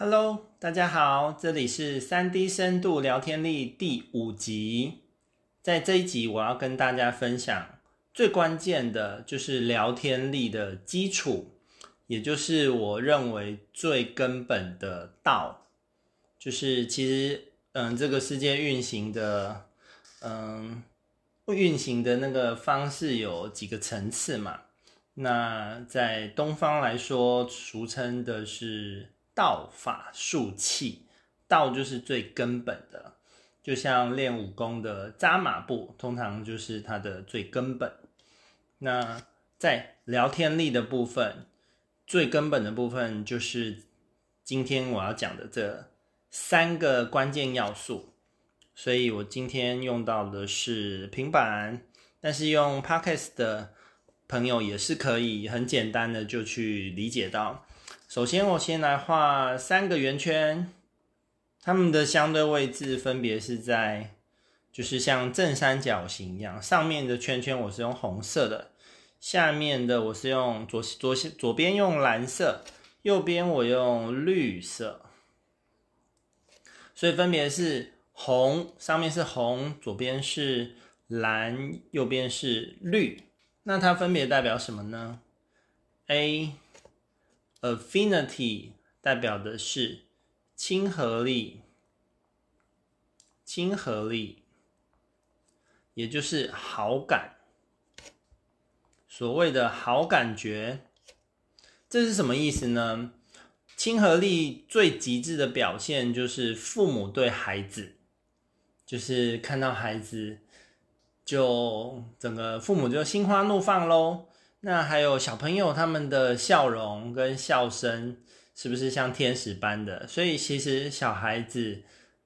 Hello，大家好，这里是三 D 深度聊天力第五集。在这一集，我要跟大家分享最关键的就是聊天力的基础，也就是我认为最根本的道。就是其实，嗯，这个世界运行的，嗯，运行的那个方式有几个层次嘛。那在东方来说，俗称的是。道法术器，道就是最根本的，就像练武功的扎马步，通常就是它的最根本。那在聊天力的部分，最根本的部分就是今天我要讲的这三个关键要素。所以我今天用到的是平板，但是用 Podcast 的朋友也是可以很简单的就去理解到。首先，我先来画三个圆圈，它们的相对位置分别是在，就是像正三角形一样，上面的圈圈我是用红色的，下面的我是用左左左边用蓝色，右边我用绿色，所以分别是红，上面是红，左边是蓝，右边是绿，那它分别代表什么呢？A Affinity 代表的是亲和力，亲和力，也就是好感。所谓的好感觉，这是什么意思呢？亲和力最极致的表现就是父母对孩子，就是看到孩子，就整个父母就心花怒放喽。那还有小朋友他们的笑容跟笑声，是不是像天使般的？所以其实小孩子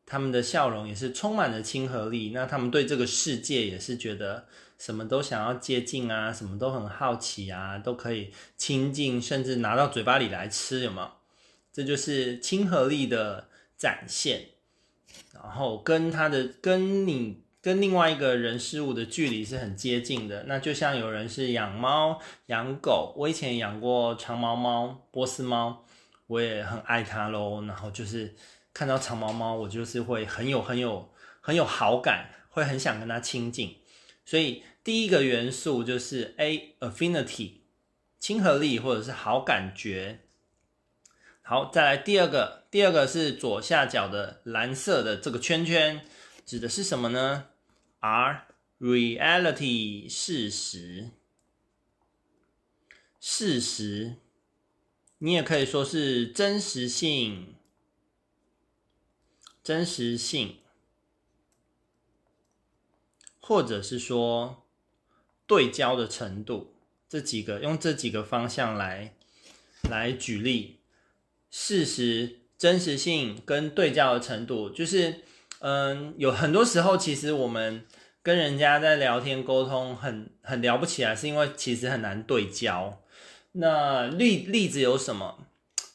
他们的笑容也是充满了亲和力。那他们对这个世界也是觉得什么都想要接近啊，什么都很好奇啊，都可以亲近，甚至拿到嘴巴里来吃，有没有？这就是亲和力的展现。然后跟他的跟你。跟另外一个人事物的距离是很接近的，那就像有人是养猫、养狗，我以前养过长毛猫、波斯猫，我也很爱它喽。然后就是看到长毛猫，我就是会很有、很有、很有好感，会很想跟它亲近。所以第一个元素就是 A affinity，亲和力或者是好感觉。好，再来第二个，第二个是左下角的蓝色的这个圈圈，指的是什么呢？R reality 事实，事实，你也可以说是真实性，真实性，或者是说对焦的程度，这几个用这几个方向来来举例，事实、真实性跟对焦的程度，就是。嗯，有很多时候，其实我们跟人家在聊天沟通很很聊不起来，是因为其实很难对焦。那例例子有什么？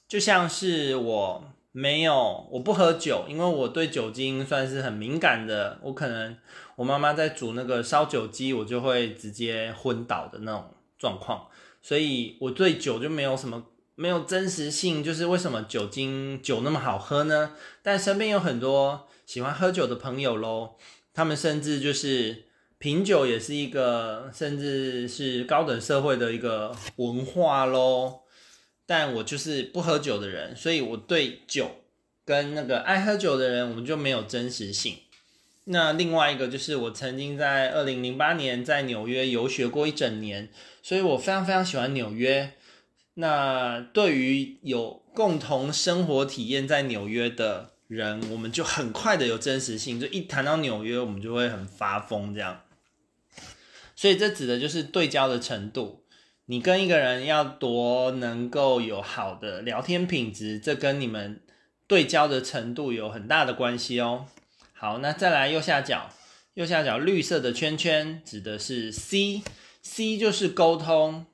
就像是我没有，我不喝酒，因为我对酒精算是很敏感的。我可能我妈妈在煮那个烧酒鸡，我就会直接昏倒的那种状况，所以我对酒就没有什么。没有真实性，就是为什么酒精酒那么好喝呢？但身边有很多喜欢喝酒的朋友喽，他们甚至就是品酒也是一个，甚至是高等社会的一个文化喽。但我就是不喝酒的人，所以我对酒跟那个爱喝酒的人，我们就没有真实性。那另外一个就是我曾经在二零零八年在纽约游学过一整年，所以我非常非常喜欢纽约。那对于有共同生活体验在纽约的人，我们就很快的有真实性，就一谈到纽约，我们就会很发疯这样。所以这指的就是对焦的程度。你跟一个人要多能够有好的聊天品质，这跟你们对焦的程度有很大的关系哦。好，那再来右下角，右下角绿色的圈圈指的是 C，C 就是沟通。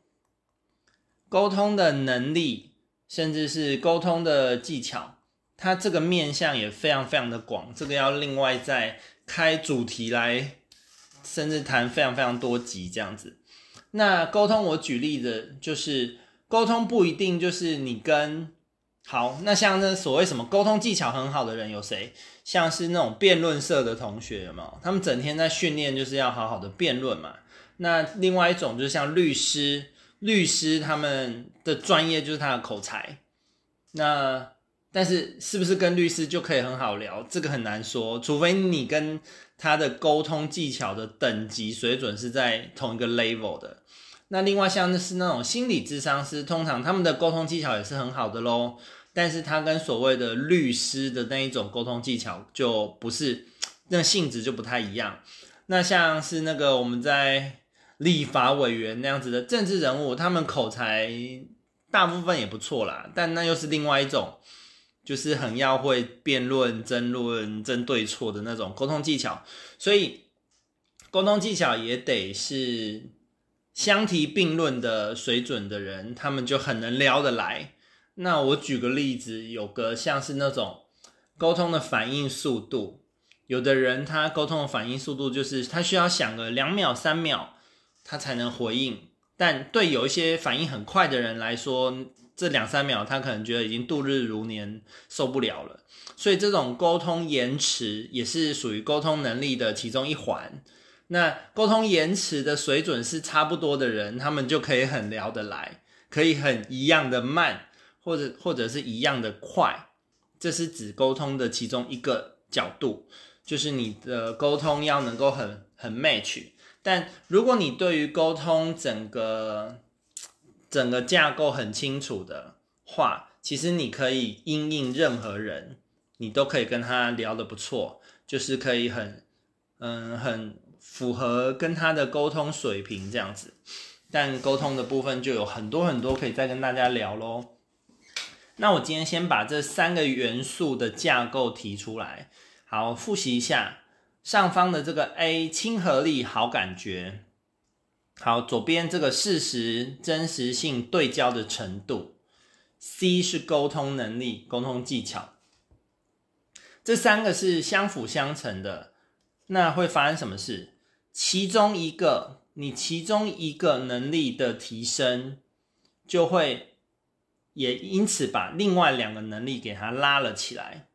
沟通的能力，甚至是沟通的技巧，它这个面向也非常非常的广，这个要另外再开主题来，甚至谈非常非常多集这样子。那沟通，我举例的就是沟通不一定就是你跟好，那像那所谓什么沟通技巧很好的人有谁？像是那种辩论社的同学有没有？他们整天在训练，就是要好好的辩论嘛。那另外一种就是像律师，律师他们的专业就是他的口才。那但是是不是跟律师就可以很好聊？这个很难说，除非你跟他的沟通技巧的等级水准是在同一个 level 的。那另外像是那种心理咨商师，通常他们的沟通技巧也是很好的喽，但是他跟所谓的律师的那一种沟通技巧就不是，那性质就不太一样。那像是那个我们在立法委员那样子的政治人物，他们口才大部分也不错啦，但那又是另外一种，就是很要会辩论、争论、争对错的那种沟通技巧，所以沟通技巧也得是。相提并论的水准的人，他们就很能聊得来。那我举个例子，有个像是那种沟通的反应速度，有的人他沟通的反应速度就是他需要想个两秒、三秒，他才能回应。但对有一些反应很快的人来说，这两三秒他可能觉得已经度日如年，受不了了。所以这种沟通延迟也是属于沟通能力的其中一环。那沟通延迟的水准是差不多的人，他们就可以很聊得来，可以很一样的慢，或者或者是一样的快。这是指沟通的其中一个角度，就是你的沟通要能够很很 match。但如果你对于沟通整个整个架构很清楚的话，其实你可以因应任何人，你都可以跟他聊得不错，就是可以很嗯很。符合跟他的沟通水平这样子，但沟通的部分就有很多很多可以再跟大家聊喽。那我今天先把这三个元素的架构提出来，好，复习一下。上方的这个 A 亲和力好感觉，好，左边这个事实真实性对焦的程度，C 是沟通能力沟通技巧，这三个是相辅相成的。那会发生什么事？其中一个，你其中一个能力的提升，就会也因此把另外两个能力给它拉了起来。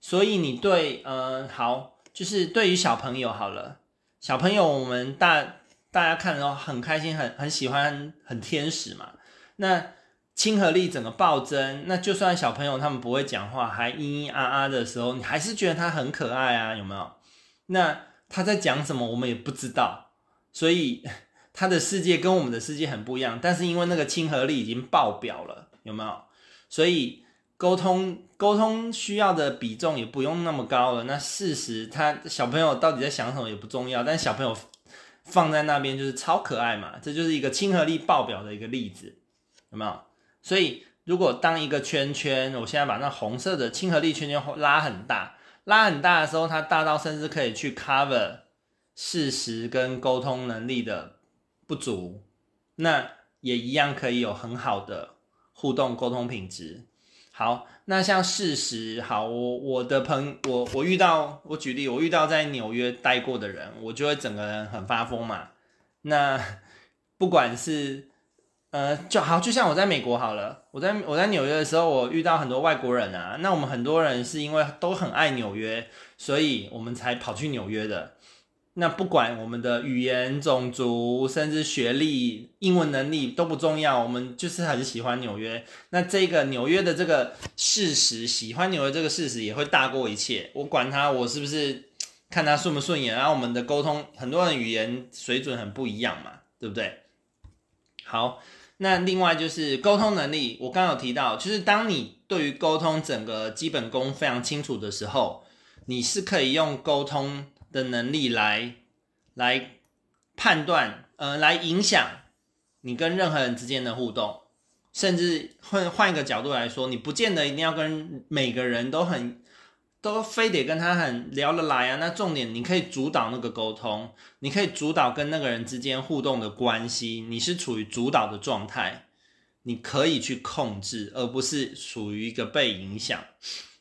所以你对，呃，好，就是对于小朋友好了，小朋友我们大大家看的时候很开心，很很喜欢，很天使嘛。那亲和力整个暴增，那就算小朋友他们不会讲话，还咿咿啊啊的时候，你还是觉得他很可爱啊，有没有？那。他在讲什么，我们也不知道，所以 他的世界跟我们的世界很不一样。但是因为那个亲和力已经爆表了，有没有？所以沟通沟通需要的比重也不用那么高了。那事实，他小朋友到底在想什么也不重要，但小朋友放在那边就是超可爱嘛，这就是一个亲和力爆表的一个例子，有没有？所以如果当一个圈圈，我现在把那红色的亲和力圈圈拉很大。拉很大的时候，它大到甚至可以去 cover 事实跟沟通能力的不足，那也一样可以有很好的互动沟通品质。好，那像事实，好，我我的朋我我遇到我举例，我遇到在纽约待过的人，我就会整个人很发疯嘛。那不管是呃，就好，就像我在美国好了，我在我在纽约的时候，我遇到很多外国人啊。那我们很多人是因为都很爱纽约，所以我们才跑去纽约的。那不管我们的语言、种族，甚至学历、英文能力都不重要，我们就是很喜欢纽约。那这个纽约的这个事实，喜欢纽约这个事实也会大过一切。我管他，我是不是看他顺不顺眼？然后我们的沟通，很多人语言水准很不一样嘛，对不对？好。那另外就是沟通能力，我刚刚有提到，就是当你对于沟通整个基本功非常清楚的时候，你是可以用沟通的能力来来判断，呃，来影响你跟任何人之间的互动，甚至换换一个角度来说，你不见得一定要跟每个人都很。都非得跟他很聊得来啊？那重点，你可以主导那个沟通，你可以主导跟那个人之间互动的关系，你是处于主导的状态，你可以去控制，而不是属于一个被影响。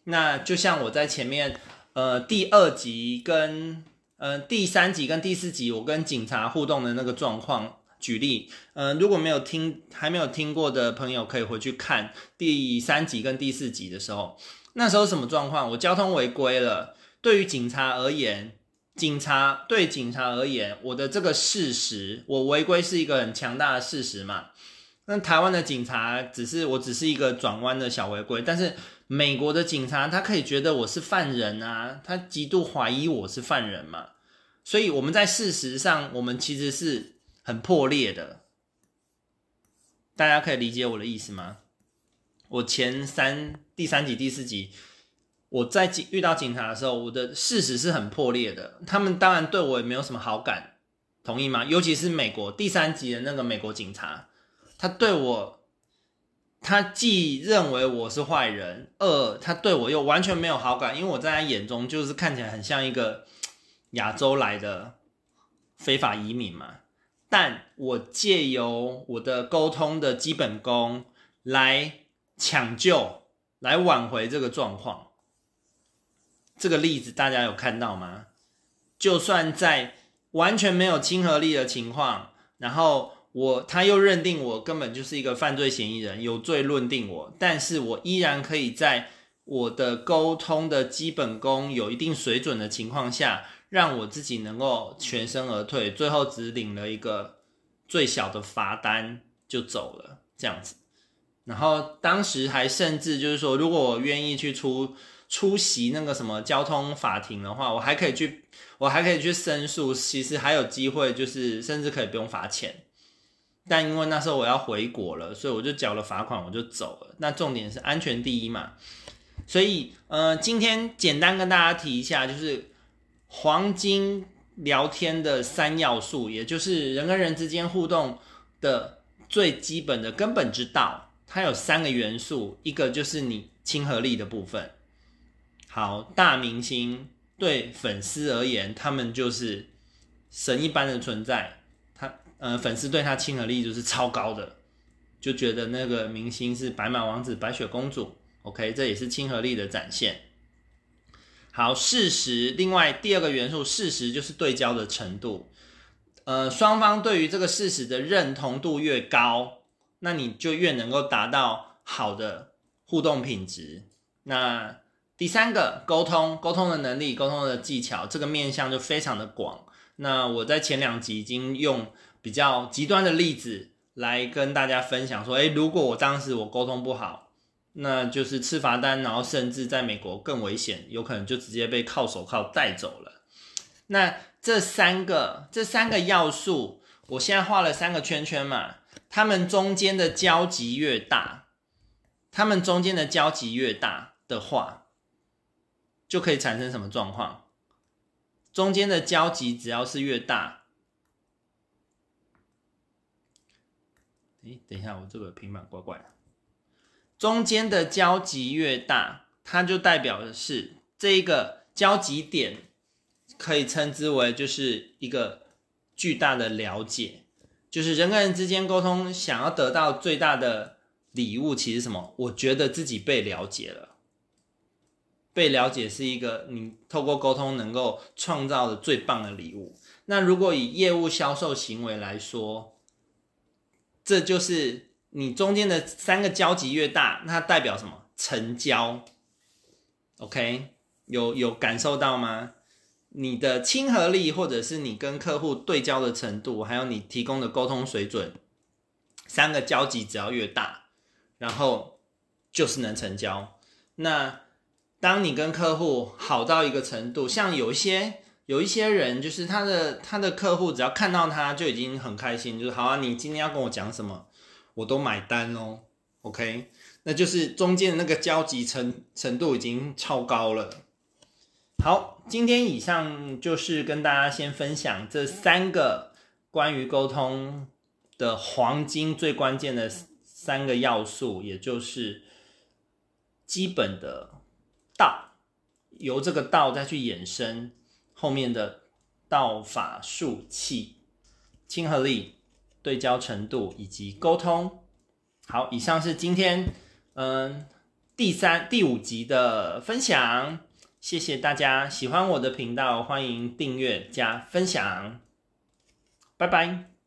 那就像我在前面，呃，第二集跟呃第三集跟第四集，我跟警察互动的那个状况，举例，嗯、如果没有听还没有听过的朋友，可以回去看第三集跟第四集的时候，那时候什么状况？我交通违规了，对于警察而言，警察对警察而言，我的这个事实，我违规是一个很强大的事实嘛。那台湾的警察只是我只是一个转弯的小违规，但是美国的警察他可以觉得我是犯人啊，他极度怀疑我是犯人嘛，所以我们在事实上我们其实是很破裂的，大家可以理解我的意思吗？我前三第三集第四集我在警遇到警察的时候，我的事实是很破裂的，他们当然对我也没有什么好感，同意吗？尤其是美国第三集的那个美国警察。他对我，他既认为我是坏人，二他对我又完全没有好感，因为我在他眼中就是看起来很像一个亚洲来的非法移民嘛。但我借由我的沟通的基本功来抢救、来挽回这个状况。这个例子大家有看到吗？就算在完全没有亲和力的情况，然后。我他又认定我根本就是一个犯罪嫌疑人，有罪论定我，但是我依然可以在我的沟通的基本功有一定水准的情况下，让我自己能够全身而退，最后只领了一个最小的罚单就走了，这样子。然后当时还甚至就是说，如果我愿意去出出席那个什么交通法庭的话，我还可以去，我还可以去申诉，其实还有机会，就是甚至可以不用罚钱。但因为那时候我要回国了，所以我就缴了罚款，我就走了。那重点是安全第一嘛，所以呃，今天简单跟大家提一下，就是黄金聊天的三要素，也就是人跟人之间互动的最基本的根本之道。它有三个元素，一个就是你亲和力的部分。好，大明星对粉丝而言，他们就是神一般的存在。呃，粉丝对他亲和力就是超高的，就觉得那个明星是白马王子、白雪公主。OK，这也是亲和力的展现。好，事实，另外第二个元素，事实就是对焦的程度。呃，双方对于这个事实的认同度越高，那你就越能够达到好的互动品质。那第三个，沟通，沟通的能力，沟通的技巧，这个面向就非常的广。那我在前两集已经用。比较极端的例子来跟大家分享说，诶，如果我当时我沟通不好，那就是吃罚单，然后甚至在美国更危险，有可能就直接被铐手铐带走了。那这三个这三个要素，我现在画了三个圈圈嘛，他们中间的交集越大，他们中间的交集越大的话，就可以产生什么状况？中间的交集只要是越大。诶，等一下，我这个平板怪怪的。中间的交集越大，它就代表的是这一个交集点可以称之为就是一个巨大的了解，就是人跟人之间沟通想要得到最大的礼物，其实什么？我觉得自己被了解了，被了解是一个你透过沟通能够创造的最棒的礼物。那如果以业务销售行为来说，这就是你中间的三个交集越大，那代表什么？成交。OK，有有感受到吗？你的亲和力，或者是你跟客户对焦的程度，还有你提供的沟通水准，三个交集只要越大，然后就是能成交。那当你跟客户好到一个程度，像有一些。有一些人就是他的他的客户，只要看到他就已经很开心，就是好啊，你今天要跟我讲什么，我都买单哦。OK，那就是中间的那个交集程程度已经超高了。好，今天以上就是跟大家先分享这三个关于沟通的黄金最关键的三个要素，也就是基本的道，由这个道再去衍生。后面的道法术器、亲和力、对焦程度以及沟通。好，以上是今天嗯第三、第五集的分享。谢谢大家，喜欢我的频道，欢迎订阅加分享。拜拜。